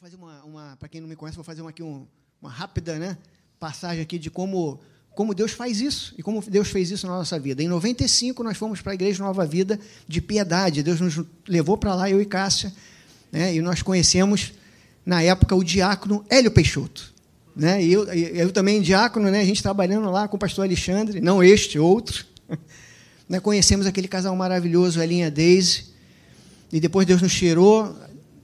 Vou fazer uma, uma para quem não me conhece, vou fazer uma, aqui um, uma rápida né, passagem aqui de como, como Deus faz isso e como Deus fez isso na nossa vida. Em 95, nós fomos para a Igreja Nova Vida de Piedade. Deus nos levou para lá, eu e Cássia, né, e nós conhecemos, na época, o diácono Hélio Peixoto. Né, e eu, eu também, diácono, né, a gente trabalhando lá com o pastor Alexandre, não este, outro. Né, conhecemos aquele casal maravilhoso, Elinha Deise, e depois Deus nos tirou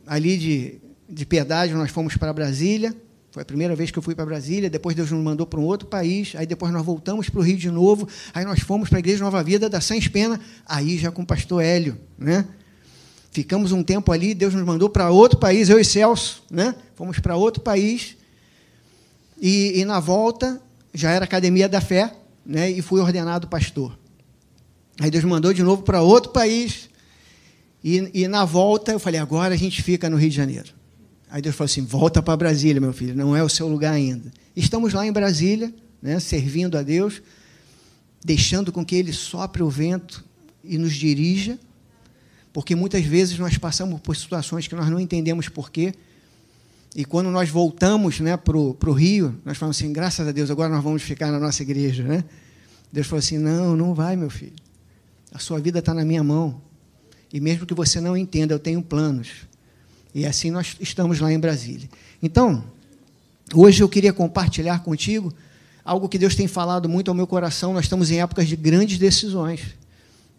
ali de de piedade, nós fomos para Brasília. Foi a primeira vez que eu fui para Brasília. Depois Deus nos mandou para um outro país. Aí depois nós voltamos para o Rio de novo. Aí nós fomos para a Igreja Nova Vida da Sans Pena. Aí já com o pastor Hélio, né? Ficamos um tempo ali. Deus nos mandou para outro país. Eu e Celso, né? Fomos para outro país. E, e na volta já era Academia da Fé, né? E fui ordenado pastor. Aí Deus mandou de novo para outro país. E, e na volta eu falei: agora a gente fica no Rio de Janeiro. Aí Deus falou assim: volta para Brasília, meu filho, não é o seu lugar ainda. Estamos lá em Brasília, né, servindo a Deus, deixando com que Ele sopre o vento e nos dirija, porque muitas vezes nós passamos por situações que nós não entendemos porquê. E quando nós voltamos né, para o Rio, nós falamos assim: graças a Deus, agora nós vamos ficar na nossa igreja. Né? Deus falou assim: não, não vai, meu filho. A sua vida está na minha mão. E mesmo que você não entenda, eu tenho planos. E assim nós estamos lá em Brasília. Então, hoje eu queria compartilhar contigo algo que Deus tem falado muito ao meu coração. Nós estamos em épocas de grandes decisões.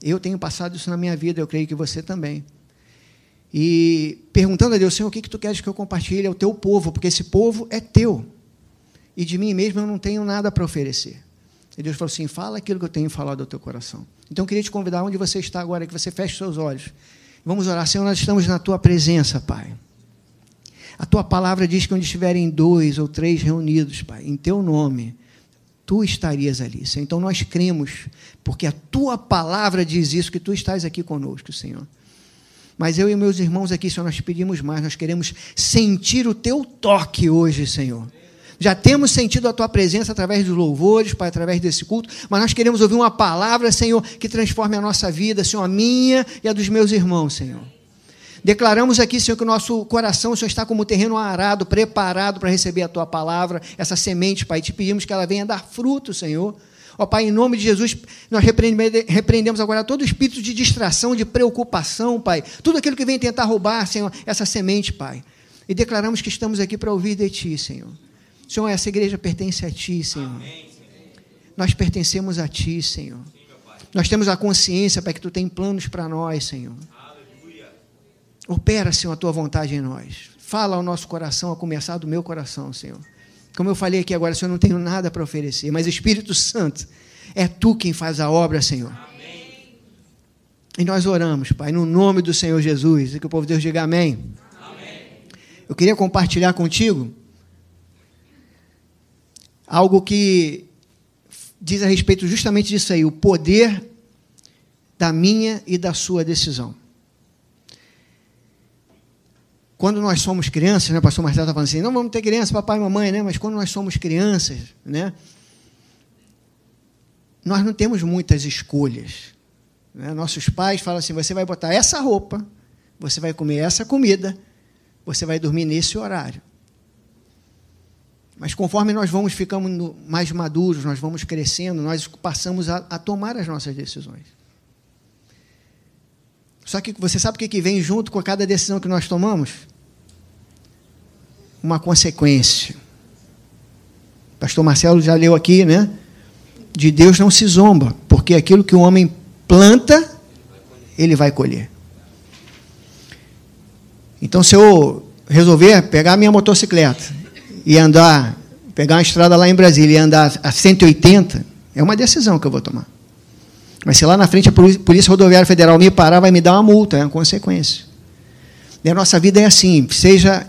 Eu tenho passado isso na minha vida, eu creio que você também. E perguntando a Deus, Senhor, o que, que tu queres que eu compartilhe? É o teu povo, porque esse povo é teu. E de mim mesmo eu não tenho nada para oferecer. E Deus falou assim: fala aquilo que eu tenho falado ao teu coração. Então eu queria te convidar onde você está agora, que você feche seus olhos. Vamos orar. Senhor, nós estamos na tua presença, Pai. A tua palavra diz que onde estiverem dois ou três reunidos, Pai, em teu nome, tu estarias ali. Senhor. Então nós cremos, porque a tua palavra diz isso, que tu estás aqui conosco, Senhor. Mas eu e meus irmãos aqui, Senhor, nós pedimos mais, nós queremos sentir o teu toque hoje, Senhor. Já temos sentido a tua presença através dos louvores, Pai, através desse culto, mas nós queremos ouvir uma palavra, Senhor, que transforme a nossa vida, Senhor, a minha e a dos meus irmãos, Senhor. Declaramos aqui, Senhor, que o nosso coração, Senhor, está como terreno arado, preparado para receber a tua palavra, essa semente, Pai. Te pedimos que ela venha dar fruto, Senhor. Ó Pai, em nome de Jesus, nós repreendemos agora todo o espírito de distração, de preocupação, Pai. Tudo aquilo que vem tentar roubar, Senhor, essa semente, Pai. E declaramos que estamos aqui para ouvir de Ti, Senhor. Senhor, essa igreja pertence a Ti, Senhor. Amém, Nós pertencemos a Ti, Senhor. Sim, nós temos a consciência, Pai, que Tu tem planos para nós, Senhor. Aleluia. Opera, Senhor, a Tua vontade em nós. Fala ao nosso coração, a começar do meu coração, Senhor. Como eu falei aqui agora, Senhor, eu não tenho nada para oferecer, mas Espírito Santo, é Tu quem faz a obra, Senhor. Amém. E nós oramos, Pai, no nome do Senhor Jesus, e que o povo de Deus diga amém. amém. Eu queria compartilhar contigo algo que diz a respeito justamente disso aí, o poder da minha e da sua decisão. Quando nós somos crianças, né, pastor Marcelo está falando assim, não vamos ter criança, papai e mamãe, né, mas quando nós somos crianças, né, nós não temos muitas escolhas. Né? Nossos pais falam assim, você vai botar essa roupa, você vai comer essa comida, você vai dormir nesse horário. Mas conforme nós vamos ficando mais maduros, nós vamos crescendo, nós passamos a, a tomar as nossas decisões. Só que você sabe o que vem junto com cada decisão que nós tomamos? Uma consequência. O pastor Marcelo já leu aqui, né? De Deus não se zomba, porque aquilo que o homem planta, ele vai colher. Então, se eu resolver pegar minha motocicleta e andar, pegar uma estrada lá em Brasília e andar a 180, é uma decisão que eu vou tomar. Mas se lá na frente a Polícia Rodoviária Federal me parar, vai me dar uma multa, é uma consequência. E a nossa vida é assim, seja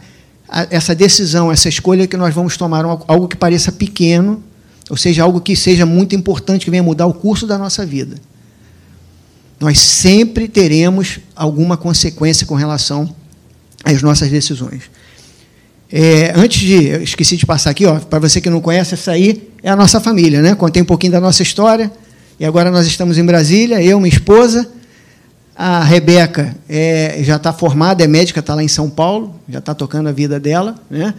essa decisão, essa escolha que nós vamos tomar, algo que pareça pequeno, ou seja, algo que seja muito importante, que venha mudar o curso da nossa vida. Nós sempre teremos alguma consequência com relação às nossas decisões. É, antes de. Eu esqueci de passar aqui, para você que não conhece, essa aí é a nossa família, né? Contei um pouquinho da nossa história. E agora nós estamos em Brasília, eu, minha esposa, A Rebeca é, já está formada, é médica, está lá em São Paulo, já está tocando a vida dela. Né?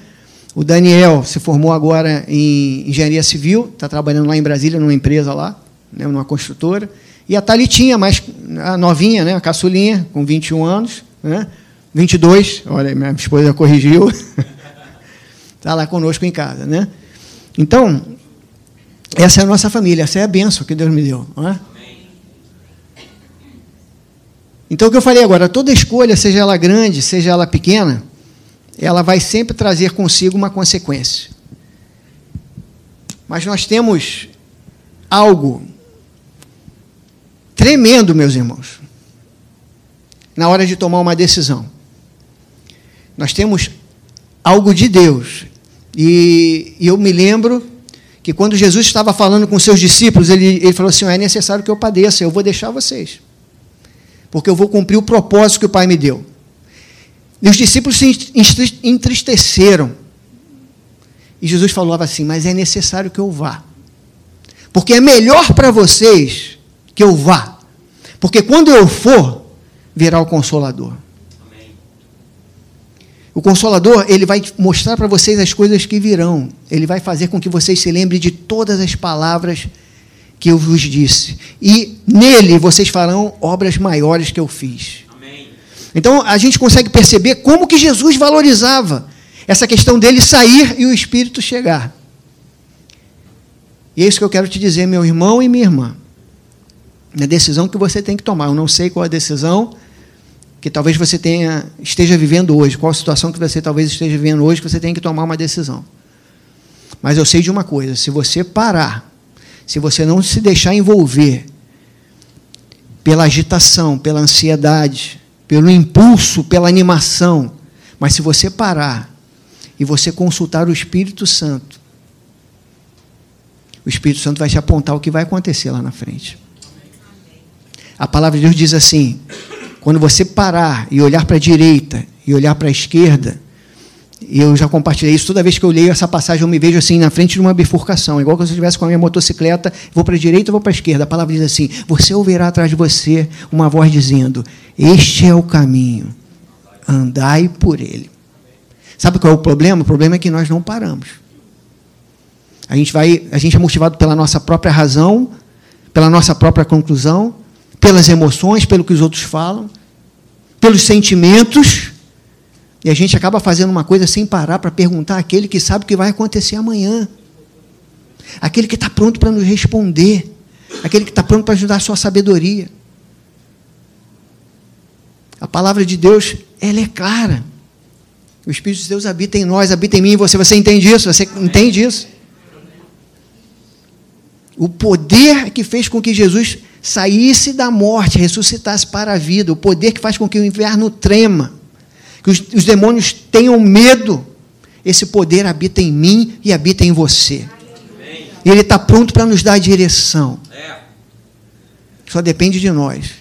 O Daniel se formou agora em engenharia civil, está trabalhando lá em Brasília, numa empresa lá, né, numa construtora. E a Talitinha, mais a novinha, né, a caçulinha, com 21 anos, né, 22, olha, minha esposa corrigiu, está lá conosco em casa. Né? Então, essa é a nossa família, essa é a benção que Deus me deu. Não é? Então, o que eu falei agora, toda escolha, seja ela grande, seja ela pequena, ela vai sempre trazer consigo uma consequência. Mas nós temos algo tremendo, meus irmãos, na hora de tomar uma decisão. Nós temos algo de Deus. E, e eu me lembro que quando Jesus estava falando com seus discípulos, ele, ele falou assim: é necessário que eu padeça, eu vou deixar vocês porque eu vou cumprir o propósito que o Pai me deu. E os discípulos se entristeceram. E Jesus falava assim: Mas é necessário que eu vá. Porque é melhor para vocês que eu vá. Porque quando eu for, virá o Consolador. O Consolador, ele vai mostrar para vocês as coisas que virão. Ele vai fazer com que vocês se lembrem de todas as palavras que eu vos disse. E nele vocês farão obras maiores que eu fiz. Amém. Então a gente consegue perceber como que Jesus valorizava essa questão dele sair e o Espírito chegar. E é isso que eu quero te dizer, meu irmão e minha irmã. Na decisão que você tem que tomar. Eu não sei qual a decisão que talvez você tenha, esteja vivendo hoje, qual a situação que você talvez esteja vivendo hoje, que você tem que tomar uma decisão. Mas eu sei de uma coisa: se você parar se você não se deixar envolver pela agitação, pela ansiedade, pelo impulso, pela animação, mas se você parar e você consultar o Espírito Santo, o Espírito Santo vai te apontar o que vai acontecer lá na frente. A palavra de Deus diz assim: quando você parar e olhar para a direita e olhar para a esquerda, eu já compartilhei isso. Toda vez que eu leio essa passagem, eu me vejo assim na frente de uma bifurcação. Igual se eu estivesse com a minha motocicleta, vou para a direita ou vou para a esquerda. A palavra diz assim: Você ouvirá atrás de você uma voz dizendo: Este é o caminho, andai por ele. Sabe qual é o problema? O problema é que nós não paramos. A gente, vai, a gente é motivado pela nossa própria razão, pela nossa própria conclusão, pelas emoções, pelo que os outros falam, pelos sentimentos e a gente acaba fazendo uma coisa sem parar para perguntar àquele que sabe o que vai acontecer amanhã. Aquele que está pronto para nos responder. Aquele que está pronto para ajudar a sua sabedoria. A palavra de Deus, ela é clara. O Espírito de Deus habita em nós, habita em mim, você, você entende isso? Você entende isso? O poder que fez com que Jesus saísse da morte, ressuscitasse para a vida, o poder que faz com que o inverno trema, que os, os demônios tenham medo. Esse poder habita em mim e habita em você. E Ele está pronto para nos dar a direção. Só depende de nós.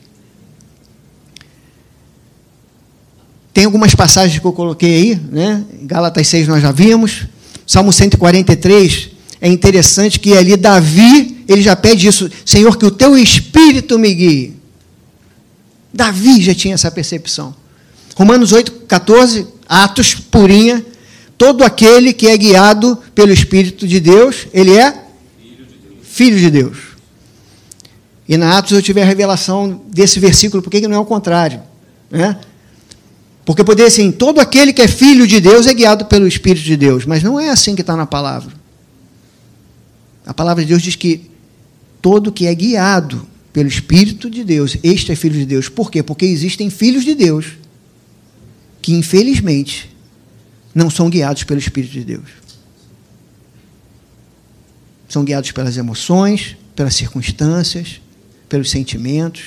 Tem algumas passagens que eu coloquei aí, né? Gálatas 6 nós já vimos. Salmo 143 é interessante que ali Davi, ele já pede isso, Senhor, que o teu espírito me guie. Davi já tinha essa percepção. Romanos 8, 14, Atos purinha. Todo aquele que é guiado pelo Espírito de Deus, ele é filho de Deus. E na Atos eu tive a revelação desse versículo, por que não é o contrário? Né? Porque poderia assim, todo aquele que é filho de Deus é guiado pelo Espírito de Deus, mas não é assim que está na palavra. A palavra de Deus diz que todo que é guiado pelo Espírito de Deus, este é filho de Deus. Por quê? Porque existem filhos de Deus que, infelizmente, não são guiados pelo Espírito de Deus. São guiados pelas emoções, pelas circunstâncias, pelos sentimentos.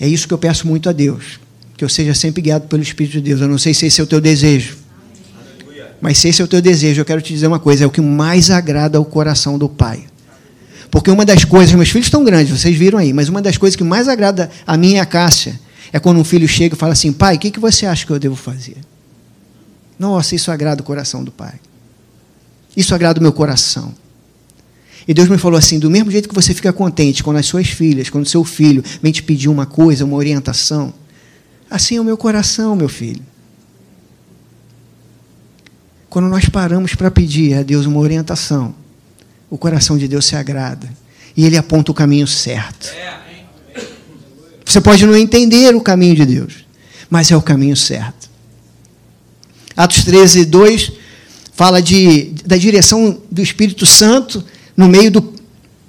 É isso que eu peço muito a Deus, que eu seja sempre guiado pelo Espírito de Deus. Eu não sei se esse é o teu desejo. Mas se esse é o teu desejo, eu quero te dizer uma coisa: é o que mais agrada ao coração do Pai. Porque uma das coisas, meus filhos estão grandes, vocês viram aí, mas uma das coisas que mais agrada a mim e a Cássia é quando um filho chega e fala assim: pai, o que, que você acha que eu devo fazer? Nossa, isso agrada o coração do pai. Isso agrada o meu coração. E Deus me falou assim: do mesmo jeito que você fica contente quando as suas filhas, quando seu filho vem te pedir uma coisa, uma orientação, assim é o meu coração, meu filho. Quando nós paramos para pedir a Deus uma orientação, o coração de Deus se agrada e ele aponta o caminho certo. Você pode não entender o caminho de Deus, mas é o caminho certo. Atos 13, 2 fala de, da direção do Espírito Santo no meio do,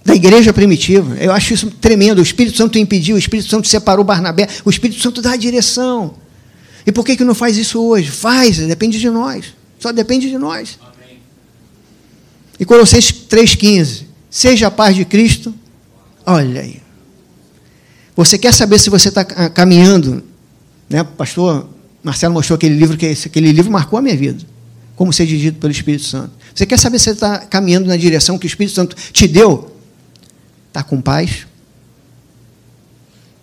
da igreja primitiva. Eu acho isso tremendo. O Espírito Santo impediu, o Espírito Santo separou Barnabé, o Espírito Santo dá a direção. E por que, que não faz isso hoje? Faz, depende de nós. Só depende de nós. E Colossenses 3,15. Seja a paz de Cristo. Olha aí. Você quer saber se você está caminhando? Né? Pastor Marcelo mostrou aquele livro, que aquele livro marcou a minha vida como ser dirigido pelo Espírito Santo. Você quer saber se você está caminhando na direção que o Espírito Santo te deu? Está com paz?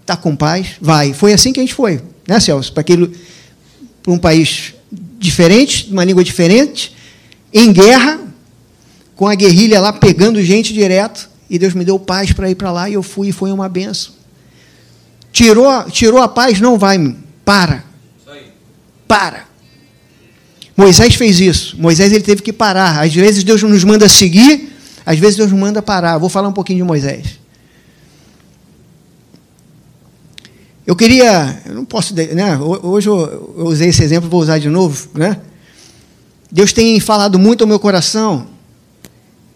Está com paz? Vai. Foi assim que a gente foi, né, Celso? Para aquele, para um país diferente, uma língua diferente, em guerra, com a guerrilha lá pegando gente direto, e Deus me deu paz para ir para lá, e eu fui, e foi uma benção. Tirou, tirou a paz? Não vai, para. Para. Moisés fez isso. Moisés ele teve que parar. Às vezes Deus nos manda seguir, às vezes Deus nos manda parar. Vou falar um pouquinho de Moisés. Eu queria, eu não posso, né? Hoje eu, usei esse exemplo, vou usar de novo, né? Deus tem falado muito ao meu coração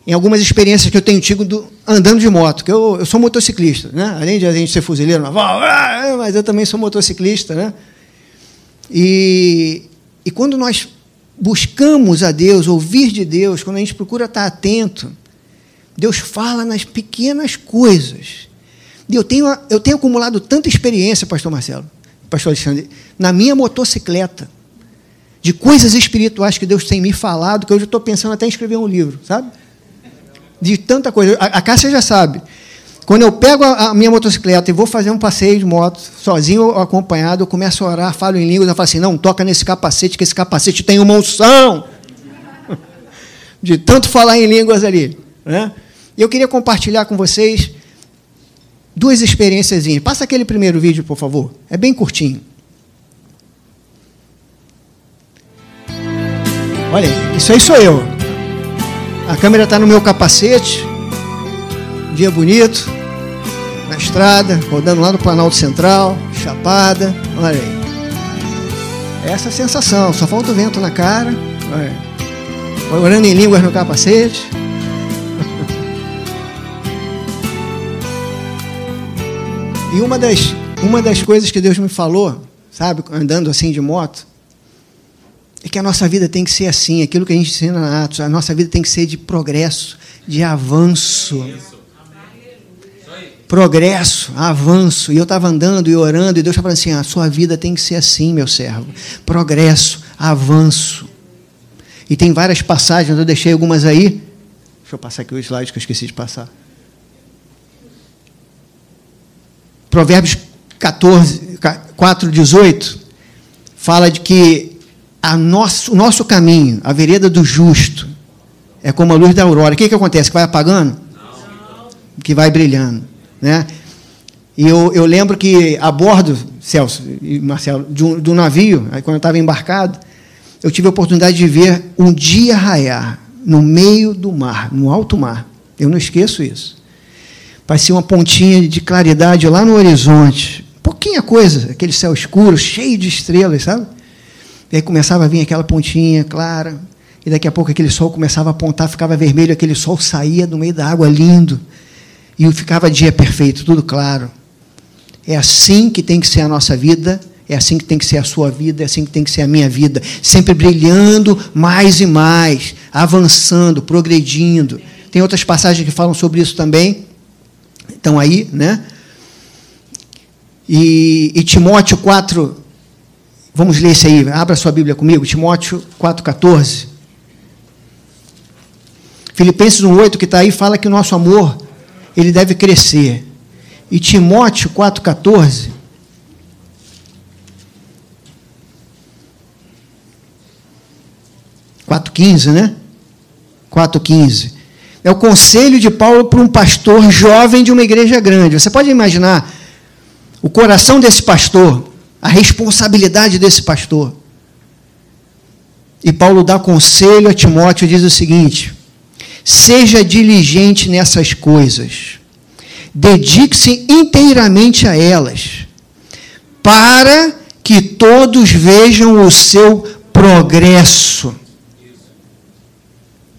em algumas experiências que eu tenho tido do, andando de moto, que eu, eu sou motociclista, né? Além de a gente ser fuzileiro naval, ah, mas eu também sou motociclista, né? E, e quando nós buscamos a Deus, ouvir de Deus, quando a gente procura estar atento, Deus fala nas pequenas coisas. Eu tenho, eu tenho acumulado tanta experiência, pastor Marcelo, pastor Alexandre, na minha motocicleta, de coisas espirituais que Deus tem me falado, que hoje eu estou pensando até em escrever um livro, sabe? De tanta coisa. A, a Cássia já sabe. Quando eu pego a, minha motocicleta e vou fazer um passeio de moto, sozinho ou acompanhado, eu começo a orar, falo em línguas, eu falo assim, não, toca nesse capacete, que esse capacete tem uma unção. De tanto falar em línguas ali. Né? Eu queria compartilhar com vocês duas experiências. Passa aquele primeiro vídeo, por favor. É bem curtinho. Olha, isso aí sou eu. A câmera está no meu capacete. Dia bonito na estrada, rodando lá no Planalto Central, chapada, olha aí. Essa é a sensação, só falta o vento na cara, olha. orando em línguas no capacete. E uma das, uma das coisas que Deus me falou, sabe, andando assim de moto, é que a nossa vida tem que ser assim, aquilo que a gente ensina na Atos, a nossa vida tem que ser de progresso, de avanço. Progresso, avanço. E eu estava andando e orando, e Deus estava assim: a sua vida tem que ser assim, meu servo. Progresso, avanço. E tem várias passagens, eu deixei algumas aí. Deixa eu passar aqui o slide que eu esqueci de passar. Provérbios 14, 4, 18, fala de que a nosso, o nosso caminho, a vereda do justo, é como a luz da aurora. O que, que acontece? Que vai apagando? Não. Que vai brilhando. Né? E eu, eu lembro que a bordo, Celso e Marcelo, de um navio, aí quando eu estava embarcado, eu tive a oportunidade de ver um dia raiar no meio do mar, no alto mar. Eu não esqueço isso. Parecia uma pontinha de claridade lá no horizonte. Pouquinha coisa, aquele céu escuro, cheio de estrelas, sabe? E aí começava a vir aquela pontinha clara, e daqui a pouco aquele sol começava a apontar, ficava vermelho, aquele sol saía do meio da água lindo. E ficava dia perfeito, tudo claro. É assim que tem que ser a nossa vida, é assim que tem que ser a sua vida, é assim que tem que ser a minha vida. Sempre brilhando mais e mais, avançando, progredindo. Tem outras passagens que falam sobre isso também. Estão aí, né? E, e Timóteo 4, vamos ler isso aí, abra sua Bíblia comigo, Timóteo 4,14. Filipenses 1,8 que está aí fala que o nosso amor ele deve crescer. E Timóteo 4,14. Quatro quinze, né? 4,15. É o conselho de Paulo para um pastor jovem de uma igreja grande. Você pode imaginar o coração desse pastor, a responsabilidade desse pastor. E Paulo dá conselho a Timóteo diz o seguinte: seja diligente nessas coisas, dedique-se inteiramente a elas, para que todos vejam o seu progresso.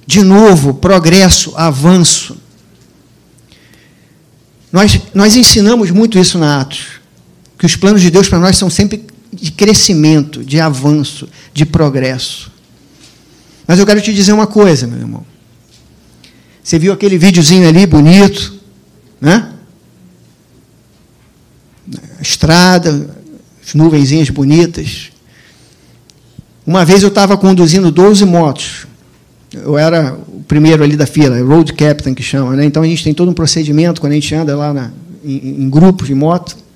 De novo, progresso, avanço. Nós, nós ensinamos muito isso na Atos, que os planos de Deus para nós são sempre de crescimento, de avanço, de progresso. Mas eu quero te dizer uma coisa, meu irmão. Você viu aquele videozinho ali bonito, né? A estrada, as nuvenzinhas bonitas. Uma vez eu estava conduzindo 12 motos. Eu era o primeiro ali da fila, road captain que chama, né? Então a gente tem todo um procedimento quando a gente anda lá na, em, em grupos de moto.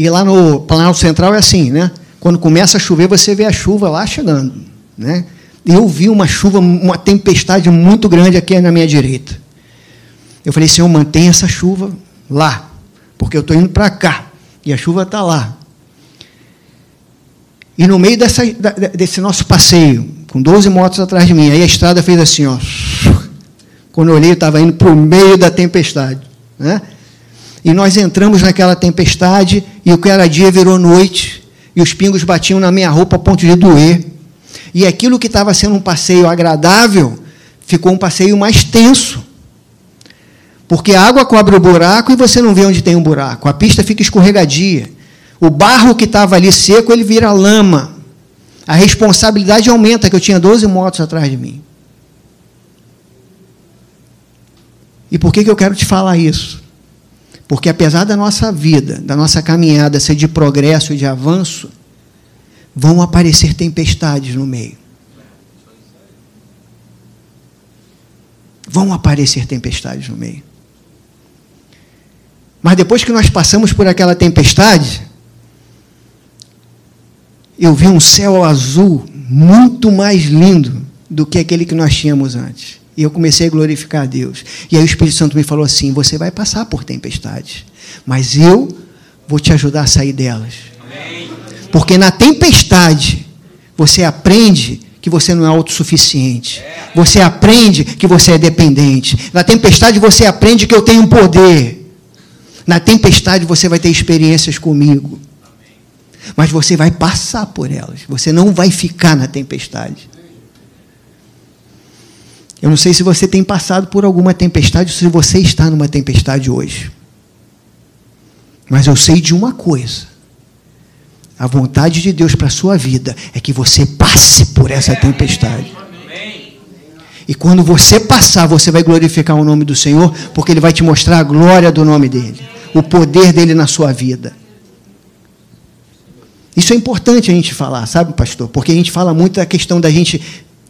E lá no Planalto Central é assim, né? Quando começa a chover, você vê a chuva lá chegando, né? Eu vi uma chuva, uma tempestade muito grande aqui na minha direita. Eu falei, Senhor, mantenha essa chuva lá, porque eu estou indo para cá e a chuva está lá. E no meio dessa, desse nosso passeio, com 12 motos atrás de mim, aí a estrada fez assim, ó. Quando eu olhei, eu estava indo para o meio da tempestade. Né? E nós entramos naquela tempestade, e o que era dia virou noite, e os pingos batiam na minha roupa a ponto de doer. E aquilo que estava sendo um passeio agradável, ficou um passeio mais tenso. Porque a água cobre o buraco e você não vê onde tem um buraco. A pista fica escorregadia. O barro que estava ali seco, ele vira lama. A responsabilidade aumenta, que eu tinha 12 motos atrás de mim. E por que, que eu quero te falar isso? Porque apesar da nossa vida, da nossa caminhada ser de progresso e de avanço, vão aparecer tempestades no meio. Vão aparecer tempestades no meio. Mas depois que nós passamos por aquela tempestade, eu vi um céu azul muito mais lindo do que aquele que nós tínhamos antes. E eu comecei a glorificar a Deus. E aí o Espírito Santo me falou assim: você vai passar por tempestades, mas eu vou te ajudar a sair delas. Porque na tempestade você aprende que você não é autossuficiente. Você aprende que você é dependente. Na tempestade você aprende que eu tenho poder. Na tempestade você vai ter experiências comigo. Mas você vai passar por elas. Você não vai ficar na tempestade. Eu não sei se você tem passado por alguma tempestade ou se você está numa tempestade hoje. Mas eu sei de uma coisa. A vontade de Deus para a sua vida é que você passe por essa tempestade. E quando você passar, você vai glorificar o nome do Senhor, porque Ele vai te mostrar a glória do nome dEle, o poder dEle na sua vida. Isso é importante a gente falar, sabe, pastor? Porque a gente fala muito da questão da gente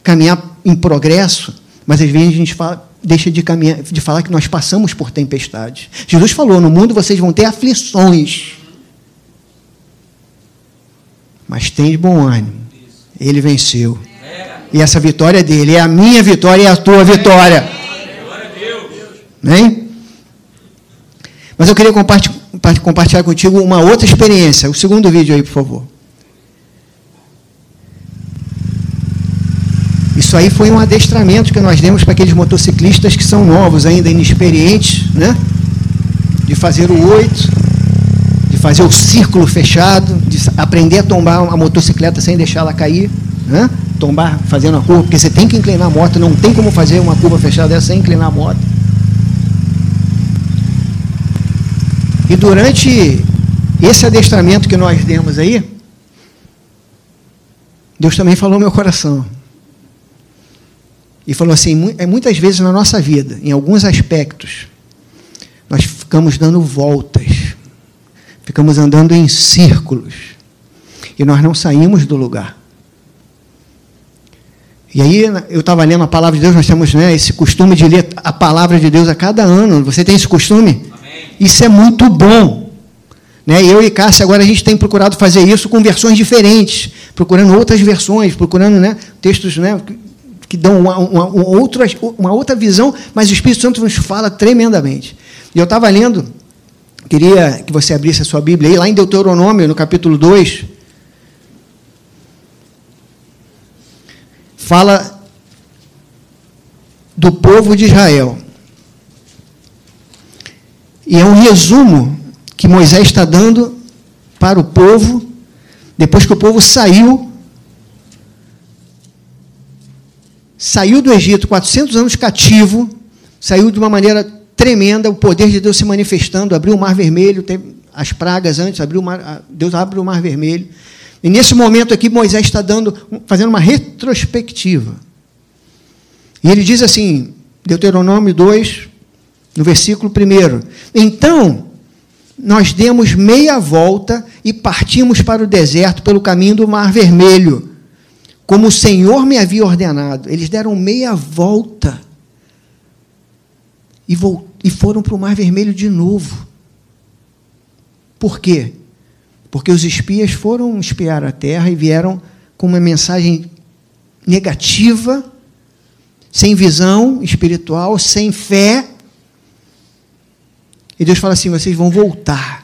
caminhar em progresso, mas às vezes a gente fala, deixa de, caminhar, de falar que nós passamos por tempestades. Jesus falou: no mundo vocês vão ter aflições. Mas tem de bom ânimo. Ele venceu. E essa vitória é dele. É a minha vitória e a tua vitória. Amém? Mas eu queria compartilhar contigo uma outra experiência. O segundo vídeo aí, por favor. Isso aí foi um adestramento que nós demos para aqueles motociclistas que são novos, ainda inexperientes, né? De fazer o oito, de fazer o círculo fechado, de aprender a tombar a motocicleta sem deixar ela cair, né? tombar fazendo a curva, porque você tem que inclinar a moto, não tem como fazer uma curva fechada sem inclinar a moto. E durante esse adestramento que nós demos aí, Deus também falou no meu coração. E falou assim: é muitas vezes na nossa vida, em alguns aspectos, nós ficamos dando voltas, ficamos andando em círculos, e nós não saímos do lugar. E aí eu estava lendo a palavra de Deus, nós temos né, esse costume de ler a palavra de Deus a cada ano. Você tem esse costume? Amém. Isso é muito bom. Né? Eu e Cássia agora a gente tem procurado fazer isso com versões diferentes, procurando outras versões, procurando né, textos né, que dão uma, uma, uma, outra, uma outra visão, mas o Espírito Santo nos fala tremendamente. E eu estava lendo, queria que você abrisse a sua Bíblia aí, lá em Deuteronômio, no capítulo 2. Fala do povo de Israel. E é um resumo que Moisés está dando para o povo, depois que o povo saiu saiu do Egito 400 anos cativo, saiu de uma maneira tremenda, o poder de Deus se manifestando, abriu o mar vermelho, tem as pragas antes, abriu mar, Deus abre o mar vermelho. E nesse momento aqui Moisés está dando, fazendo uma retrospectiva. E ele diz assim, Deuteronômio 2, no versículo 1. Então, nós demos meia volta e partimos para o deserto pelo caminho do Mar Vermelho como o Senhor me havia ordenado. Eles deram meia volta e, e foram para o Mar Vermelho de novo. Por quê? Porque os espias foram espiar a terra e vieram com uma mensagem negativa, sem visão espiritual, sem fé. E Deus fala assim: vocês vão voltar.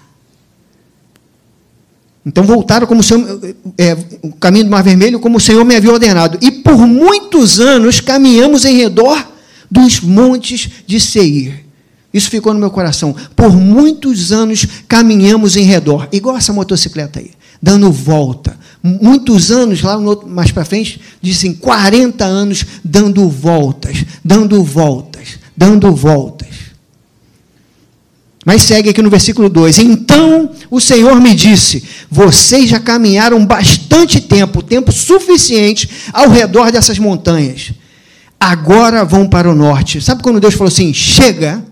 Então voltaram como o, Senhor, é, o caminho do Mar Vermelho, como o Senhor me havia ordenado. E por muitos anos caminhamos em redor dos montes de Seir. Isso ficou no meu coração. Por muitos anos caminhamos em redor, igual essa motocicleta aí, dando volta. Muitos anos, lá mais para frente, dizem 40 anos dando voltas, dando voltas, dando voltas. Mas segue aqui no versículo 2: Então o Senhor me disse: Vocês já caminharam bastante tempo, tempo suficiente, ao redor dessas montanhas. Agora vão para o norte. Sabe quando Deus falou assim: Chega,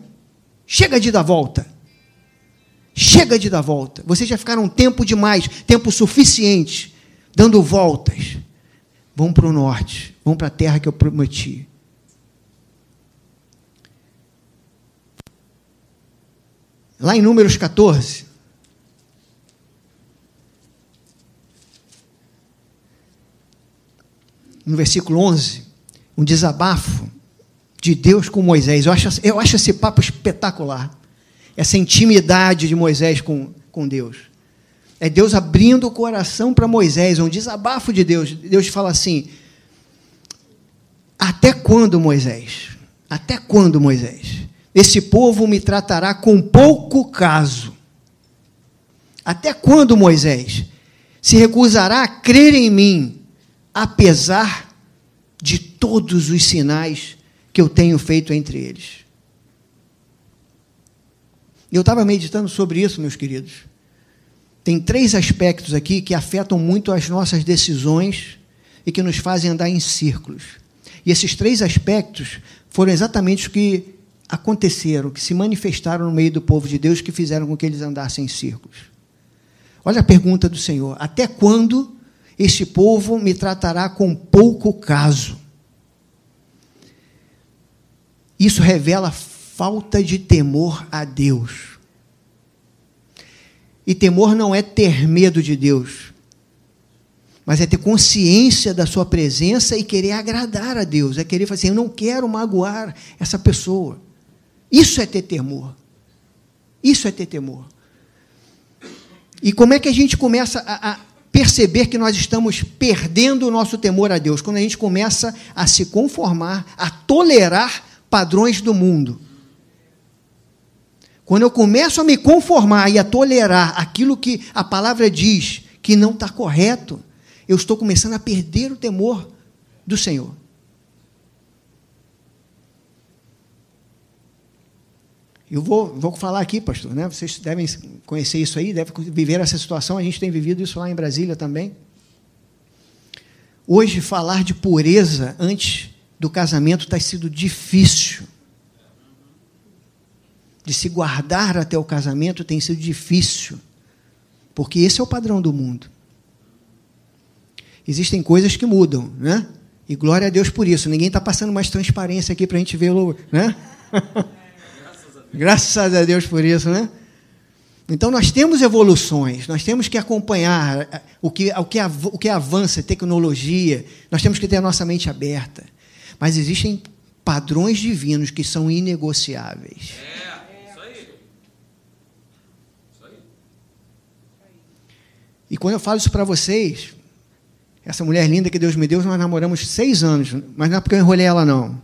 chega de dar volta. Chega de dar volta. Vocês já ficaram tempo demais, tempo suficiente, dando voltas. Vão para o norte, vão para a terra que eu prometi. Lá em Números 14. No versículo 11, um desabafo de Deus com Moisés. Eu acho, eu acho esse papo espetacular. Essa intimidade de Moisés com, com Deus. É Deus abrindo o coração para Moisés, um desabafo de Deus. Deus fala assim: Até quando, Moisés? Até quando, Moisés? Esse povo me tratará com pouco caso. Até quando, Moisés? Se recusará a crer em mim, apesar de todos os sinais que eu tenho feito entre eles. Eu estava meditando sobre isso, meus queridos. Tem três aspectos aqui que afetam muito as nossas decisões e que nos fazem andar em círculos. E esses três aspectos foram exatamente os que aconteceram, que se manifestaram no meio do povo de Deus, que fizeram com que eles andassem em círculos. Olha a pergunta do Senhor: Até quando este povo me tratará com pouco caso? Isso revela falta de temor a Deus. E temor não é ter medo de Deus, mas é ter consciência da sua presença e querer agradar a Deus, é querer fazer assim, eu não quero magoar essa pessoa. Isso é ter temor. Isso é ter temor. E como é que a gente começa a, a perceber que nós estamos perdendo o nosso temor a Deus? Quando a gente começa a se conformar, a tolerar padrões do mundo. Quando eu começo a me conformar e a tolerar aquilo que a palavra diz que não está correto, eu estou começando a perder o temor do Senhor. Eu vou, vou falar aqui, pastor, né? vocês devem conhecer isso aí, devem viver essa situação, a gente tem vivido isso lá em Brasília também. Hoje, falar de pureza antes do casamento está sido difícil. De se guardar até o casamento tem sido difícil, porque esse é o padrão do mundo. Existem coisas que mudam, né? E glória a Deus por isso. Ninguém está passando mais transparência aqui para a gente ver, né? Graças a Deus por isso, né? Então nós temos evoluções, nós temos que acompanhar o que, o que, o que avança, tecnologia, nós temos que ter a nossa mente aberta. Mas existem padrões divinos que são inegociáveis. É, isso aí. Isso aí. E quando eu falo isso para vocês, essa mulher linda que Deus me deu, nós namoramos seis anos, mas não é porque eu enrolei ela, não.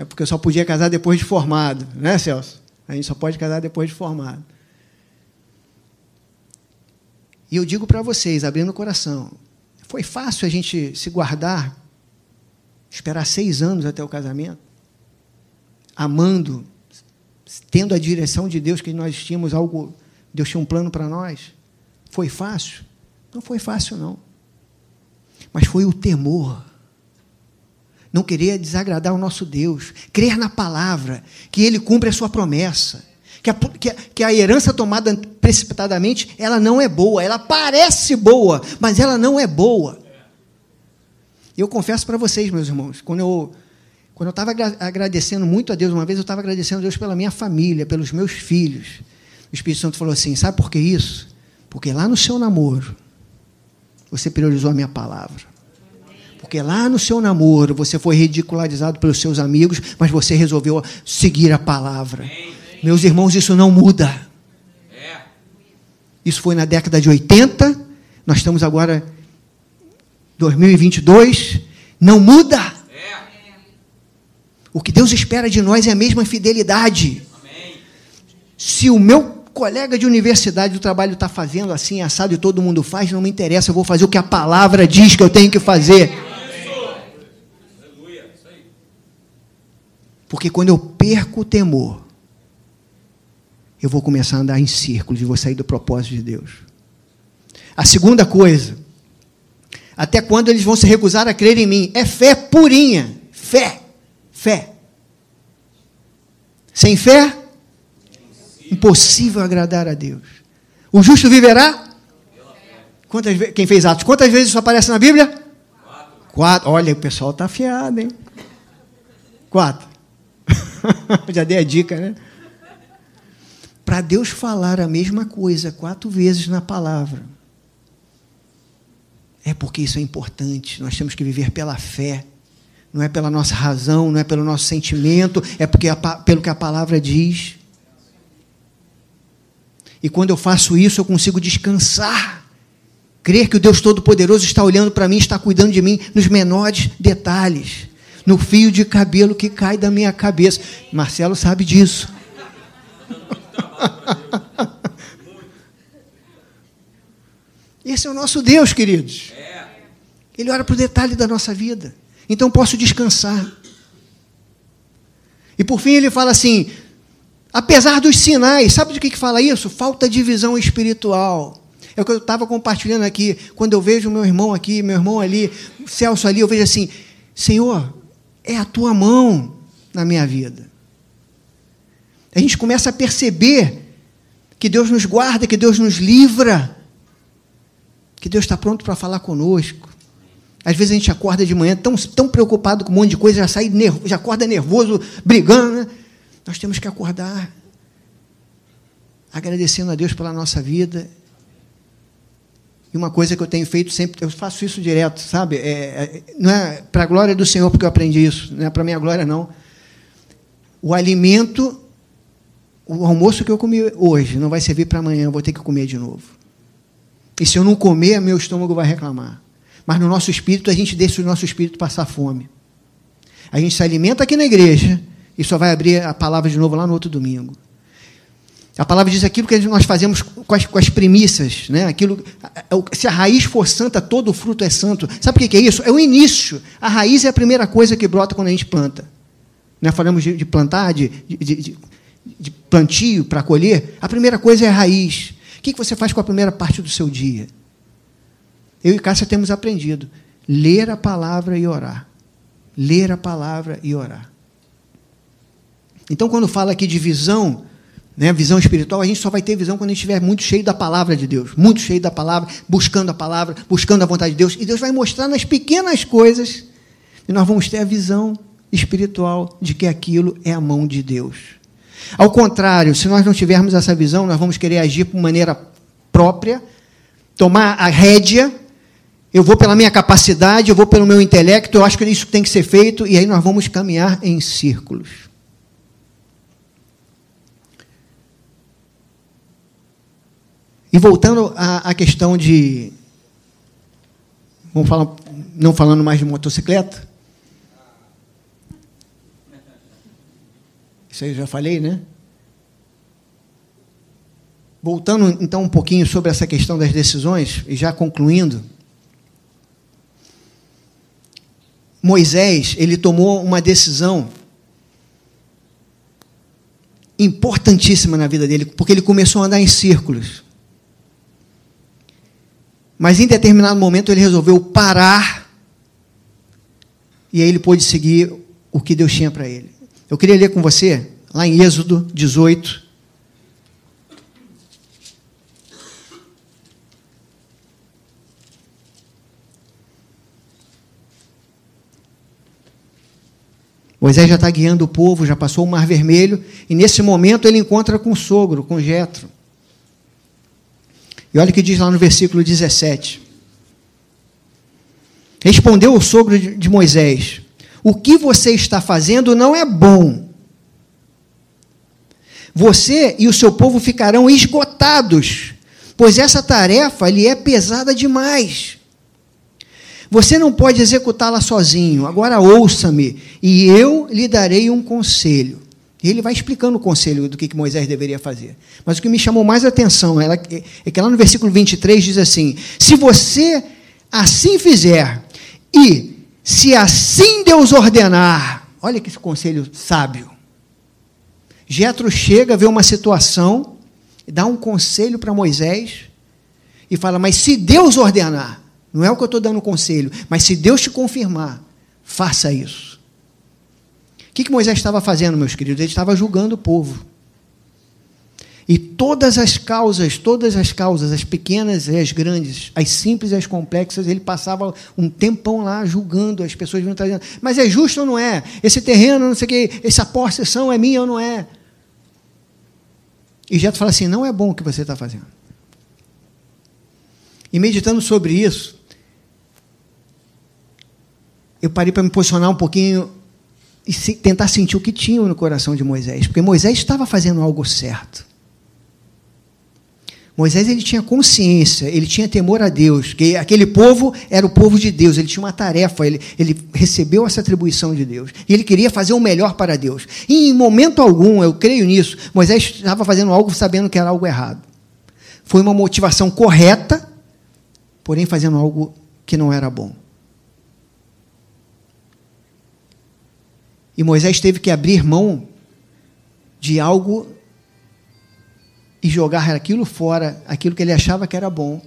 É porque eu só podia casar depois de formado, né, Celso? A gente só pode casar depois de formado. E eu digo para vocês, abrindo o coração, foi fácil a gente se guardar, esperar seis anos até o casamento, amando, tendo a direção de Deus que nós tínhamos algo, Deus tinha um plano para nós. Foi fácil? Não foi fácil, não. Mas foi o temor. Não querer desagradar o nosso Deus. Crer na palavra, que Ele cumpre a sua promessa. Que a, que, que a herança tomada precipitadamente, ela não é boa. Ela parece boa, mas ela não é boa. E eu confesso para vocês, meus irmãos, quando eu quando eu estava agradecendo muito a Deus, uma vez eu estava agradecendo a Deus pela minha família, pelos meus filhos. O Espírito Santo falou assim: sabe por que isso? Porque lá no seu namoro, você priorizou a minha palavra. Porque lá no seu namoro, você foi ridicularizado pelos seus amigos, mas você resolveu seguir a palavra. Meus irmãos, isso não muda. Isso foi na década de 80, nós estamos agora 2022, não muda. O que Deus espera de nós é a mesma fidelidade. Se o meu colega de universidade do trabalho está fazendo assim, assado, e todo mundo faz, não me interessa, eu vou fazer o que a palavra diz que eu tenho que fazer. Porque quando eu perco o temor, eu vou começar a andar em círculos e vou sair do propósito de Deus. A segunda coisa, até quando eles vão se recusar a crer em mim? É fé purinha. Fé. Fé. Sem fé, impossível agradar a Deus. O justo viverá? Quantas quem fez atos? Quantas vezes isso aparece na Bíblia? Quatro. Quatro. Olha, o pessoal está afiado, hein? Quatro. Já dei a dica, né? Para Deus falar a mesma coisa quatro vezes na palavra é porque isso é importante. Nós temos que viver pela fé. Não é pela nossa razão, não é pelo nosso sentimento, é porque a, pelo que a palavra diz. E quando eu faço isso, eu consigo descansar. Crer que o Deus Todo-Poderoso está olhando para mim, está cuidando de mim nos menores detalhes. No fio de cabelo que cai da minha cabeça. Marcelo sabe disso. Esse é o nosso Deus, queridos. Ele olha para o detalhe da nossa vida. Então posso descansar. E por fim ele fala assim: apesar dos sinais, sabe de que, que fala isso? Falta de visão espiritual. É o que eu estava compartilhando aqui. Quando eu vejo meu irmão aqui, meu irmão ali, Celso ali, eu vejo assim: Senhor, é a tua mão na minha vida. A gente começa a perceber que Deus nos guarda, que Deus nos livra que Deus está pronto para falar conosco. Às vezes a gente acorda de manhã tão, tão preocupado com um monte de coisa, já sai nervo, já acorda nervoso, brigando. Né? Nós temos que acordar agradecendo a Deus pela nossa vida. E uma coisa que eu tenho feito sempre, eu faço isso direto, sabe? É, é, não é para a glória do Senhor porque eu aprendi isso, não é para minha glória não. O alimento, o almoço que eu comi hoje não vai servir para amanhã, eu vou ter que comer de novo. E se eu não comer, meu estômago vai reclamar. Mas no nosso espírito, a gente deixa o nosso espírito passar fome. A gente se alimenta aqui na igreja e só vai abrir a palavra de novo lá no outro domingo. A palavra diz aquilo que nós fazemos com as, com as premissas, né? Aquilo, se a raiz for santa, todo o fruto é santo. Sabe o que é isso? É o início. A raiz é a primeira coisa que brota quando a gente planta. Nós falamos de, de plantar, de, de, de plantio para colher. A primeira coisa é a raiz. O que você faz com a primeira parte do seu dia? Eu e Cássia temos aprendido. Ler a palavra e orar. Ler a palavra e orar. Então, quando fala aqui de visão, né, visão espiritual, a gente só vai ter visão quando a gente estiver muito cheio da palavra de Deus, muito cheio da palavra, buscando a palavra, buscando a vontade de Deus. E Deus vai mostrar nas pequenas coisas, e nós vamos ter a visão espiritual de que aquilo é a mão de Deus. Ao contrário, se nós não tivermos essa visão, nós vamos querer agir por maneira própria, tomar a rédea eu vou pela minha capacidade, eu vou pelo meu intelecto, eu acho que isso tem que ser feito, e aí nós vamos caminhar em círculos. E voltando à, à questão de. Vamos falar, não falando mais de motocicleta. Isso aí eu já falei, né? Voltando então um pouquinho sobre essa questão das decisões, e já concluindo. Moisés, ele tomou uma decisão importantíssima na vida dele, porque ele começou a andar em círculos. Mas em determinado momento ele resolveu parar e aí ele pôde seguir o que Deus tinha para ele. Eu queria ler com você, lá em Êxodo 18, Moisés já está guiando o povo, já passou o Mar Vermelho, e nesse momento ele encontra com o sogro, com Jetro. E olha o que diz lá no versículo 17. Respondeu o sogro de Moisés: O que você está fazendo não é bom. Você e o seu povo ficarão esgotados, pois essa tarefa lhe é pesada demais. Você não pode executá-la sozinho. Agora ouça-me, e eu lhe darei um conselho. E ele vai explicando o conselho do que Moisés deveria fazer. Mas o que me chamou mais atenção é que lá no versículo 23 diz assim: Se você assim fizer, e se assim Deus ordenar, olha que conselho sábio. Jetro chega, vê uma situação, dá um conselho para Moisés e fala: Mas se Deus ordenar, não é o que eu estou dando conselho, mas se Deus te confirmar, faça isso. Que, que Moisés estava fazendo, meus queridos? Ele estava julgando o povo. E todas as causas, todas as causas, as pequenas e as grandes, as simples e as complexas, ele passava um tempão lá julgando, as pessoas trazendo, mas é justo ou não é? Esse terreno, não sei o quê, essa possessão é minha ou não é? E Jeto fala assim: não é bom o que você está fazendo. E meditando sobre isso, eu parei para me posicionar um pouquinho e se, tentar sentir o que tinha no coração de Moisés, porque Moisés estava fazendo algo certo. Moisés ele tinha consciência, ele tinha temor a Deus, que aquele povo era o povo de Deus, ele tinha uma tarefa, ele, ele recebeu essa atribuição de Deus, e ele queria fazer o melhor para Deus. E em momento algum, eu creio nisso, Moisés estava fazendo algo sabendo que era algo errado. Foi uma motivação correta, porém fazendo algo que não era bom. E Moisés teve que abrir mão de algo e jogar aquilo fora, aquilo que ele achava que era bom,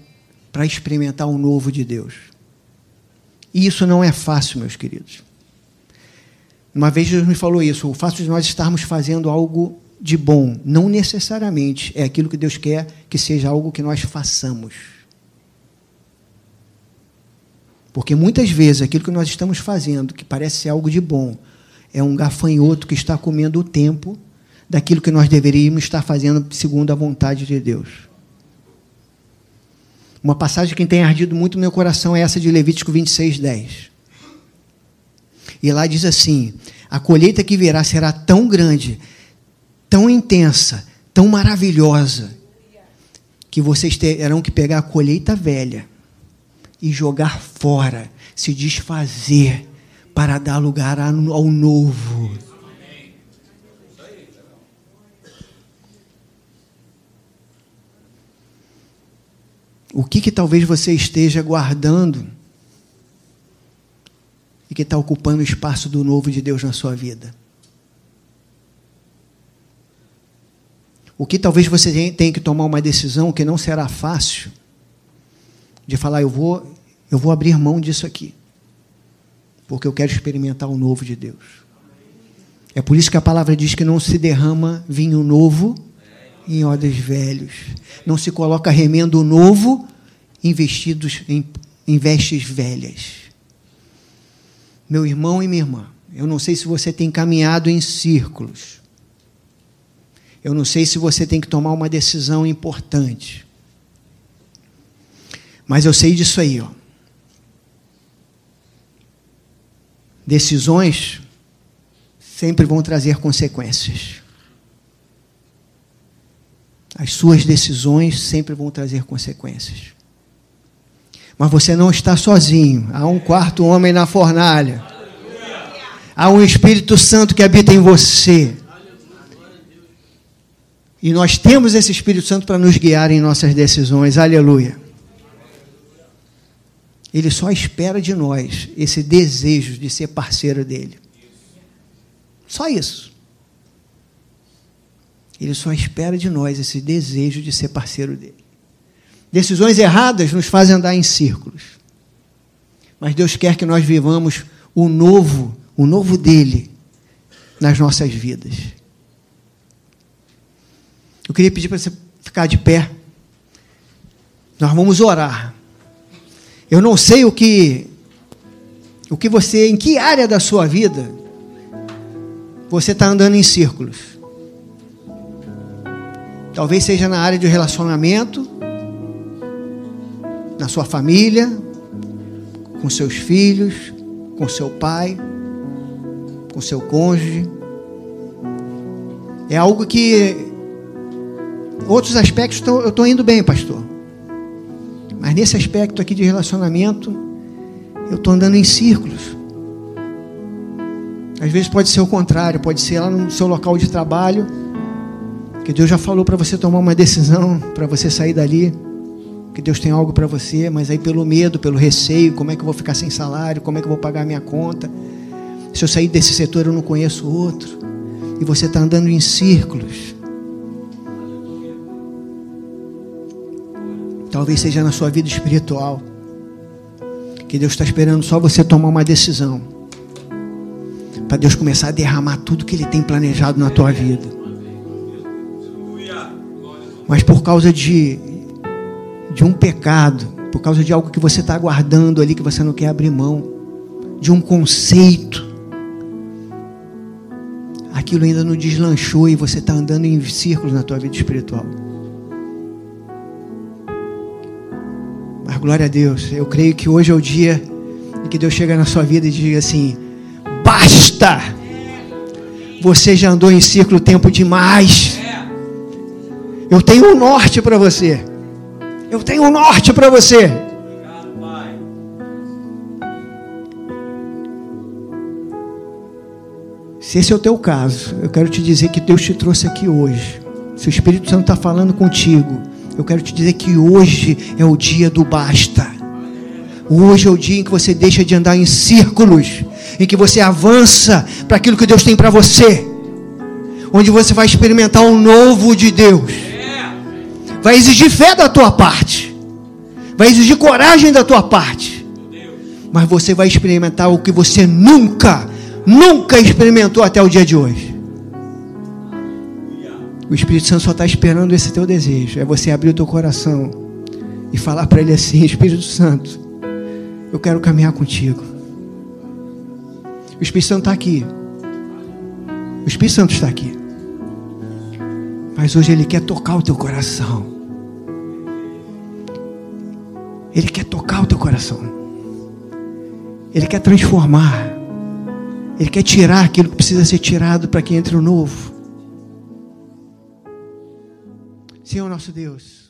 para experimentar o novo de Deus. E isso não é fácil, meus queridos. Uma vez Jesus me falou isso: o fato de nós estarmos fazendo algo de bom, não necessariamente é aquilo que Deus quer que seja algo que nós façamos. Porque muitas vezes aquilo que nós estamos fazendo, que parece ser algo de bom, é um gafanhoto que está comendo o tempo daquilo que nós deveríamos estar fazendo segundo a vontade de Deus. Uma passagem que tem ardido muito no meu coração é essa de Levítico 26, 10. E lá diz assim: a colheita que virá será tão grande, tão intensa, tão maravilhosa, que vocês terão que pegar a colheita velha e jogar fora, se desfazer para dar lugar ao novo. O que, que talvez você esteja guardando e que está ocupando o espaço do novo de Deus na sua vida? O que talvez você tenha que tomar uma decisão que não será fácil de falar eu vou eu vou abrir mão disso aqui porque eu quero experimentar o novo de Deus. É por isso que a palavra diz que não se derrama vinho novo em odres velhos. Não se coloca remendo novo em vestidos em, em vestes velhas. Meu irmão e minha irmã, eu não sei se você tem caminhado em círculos. Eu não sei se você tem que tomar uma decisão importante. Mas eu sei disso aí, ó Decisões sempre vão trazer consequências. As suas decisões sempre vão trazer consequências. Mas você não está sozinho. Há um quarto homem na fornalha. Há um Espírito Santo que habita em você. E nós temos esse Espírito Santo para nos guiar em nossas decisões. Aleluia. Ele só espera de nós esse desejo de ser parceiro dele. Só isso. Ele só espera de nós esse desejo de ser parceiro dele. Decisões erradas nos fazem andar em círculos. Mas Deus quer que nós vivamos o novo, o novo dele nas nossas vidas. Eu queria pedir para você ficar de pé. Nós vamos orar. Eu não sei o que o que você, em que área da sua vida você está andando em círculos. Talvez seja na área de relacionamento, na sua família, com seus filhos, com seu pai, com seu cônjuge. É algo que outros aspectos eu estou indo bem, pastor. Mas nesse aspecto aqui de relacionamento, eu estou andando em círculos. Às vezes pode ser o contrário, pode ser lá no seu local de trabalho que Deus já falou para você tomar uma decisão, para você sair dali. Que Deus tem algo para você, mas aí pelo medo, pelo receio, como é que eu vou ficar sem salário? Como é que eu vou pagar a minha conta? Se eu sair desse setor, eu não conheço outro. E você está andando em círculos. Talvez seja na sua vida espiritual. Que Deus está esperando só você tomar uma decisão. Para Deus começar a derramar tudo que Ele tem planejado na tua vida mas por causa de, de um pecado, por causa de algo que você está guardando ali, que você não quer abrir mão, de um conceito, aquilo ainda não deslanchou e você está andando em círculos na tua vida espiritual. Glória a Deus, eu creio que hoje é o dia em que Deus chega na sua vida e diga assim: basta! Você já andou em círculo tempo demais. Eu tenho um norte para você. Eu tenho um norte para você. Se esse é o teu caso, eu quero te dizer que Deus te trouxe aqui hoje. Se o Espírito Santo está falando contigo, eu quero te dizer que hoje é o dia do basta. Hoje é o dia em que você deixa de andar em círculos, em que você avança para aquilo que Deus tem para você, onde você vai experimentar o novo de Deus. Vai exigir fé da tua parte. Vai exigir coragem da tua parte. Mas você vai experimentar o que você nunca, nunca experimentou até o dia de hoje. O Espírito Santo só está esperando esse teu desejo. É você abrir o teu coração e falar para ele assim: Espírito Santo, eu quero caminhar contigo. O Espírito Santo está aqui. O Espírito Santo está aqui. Mas hoje ele quer tocar o teu coração. Ele quer tocar o teu coração. Ele quer transformar. Ele quer tirar aquilo que precisa ser tirado para que entre o novo. Senhor nosso Deus.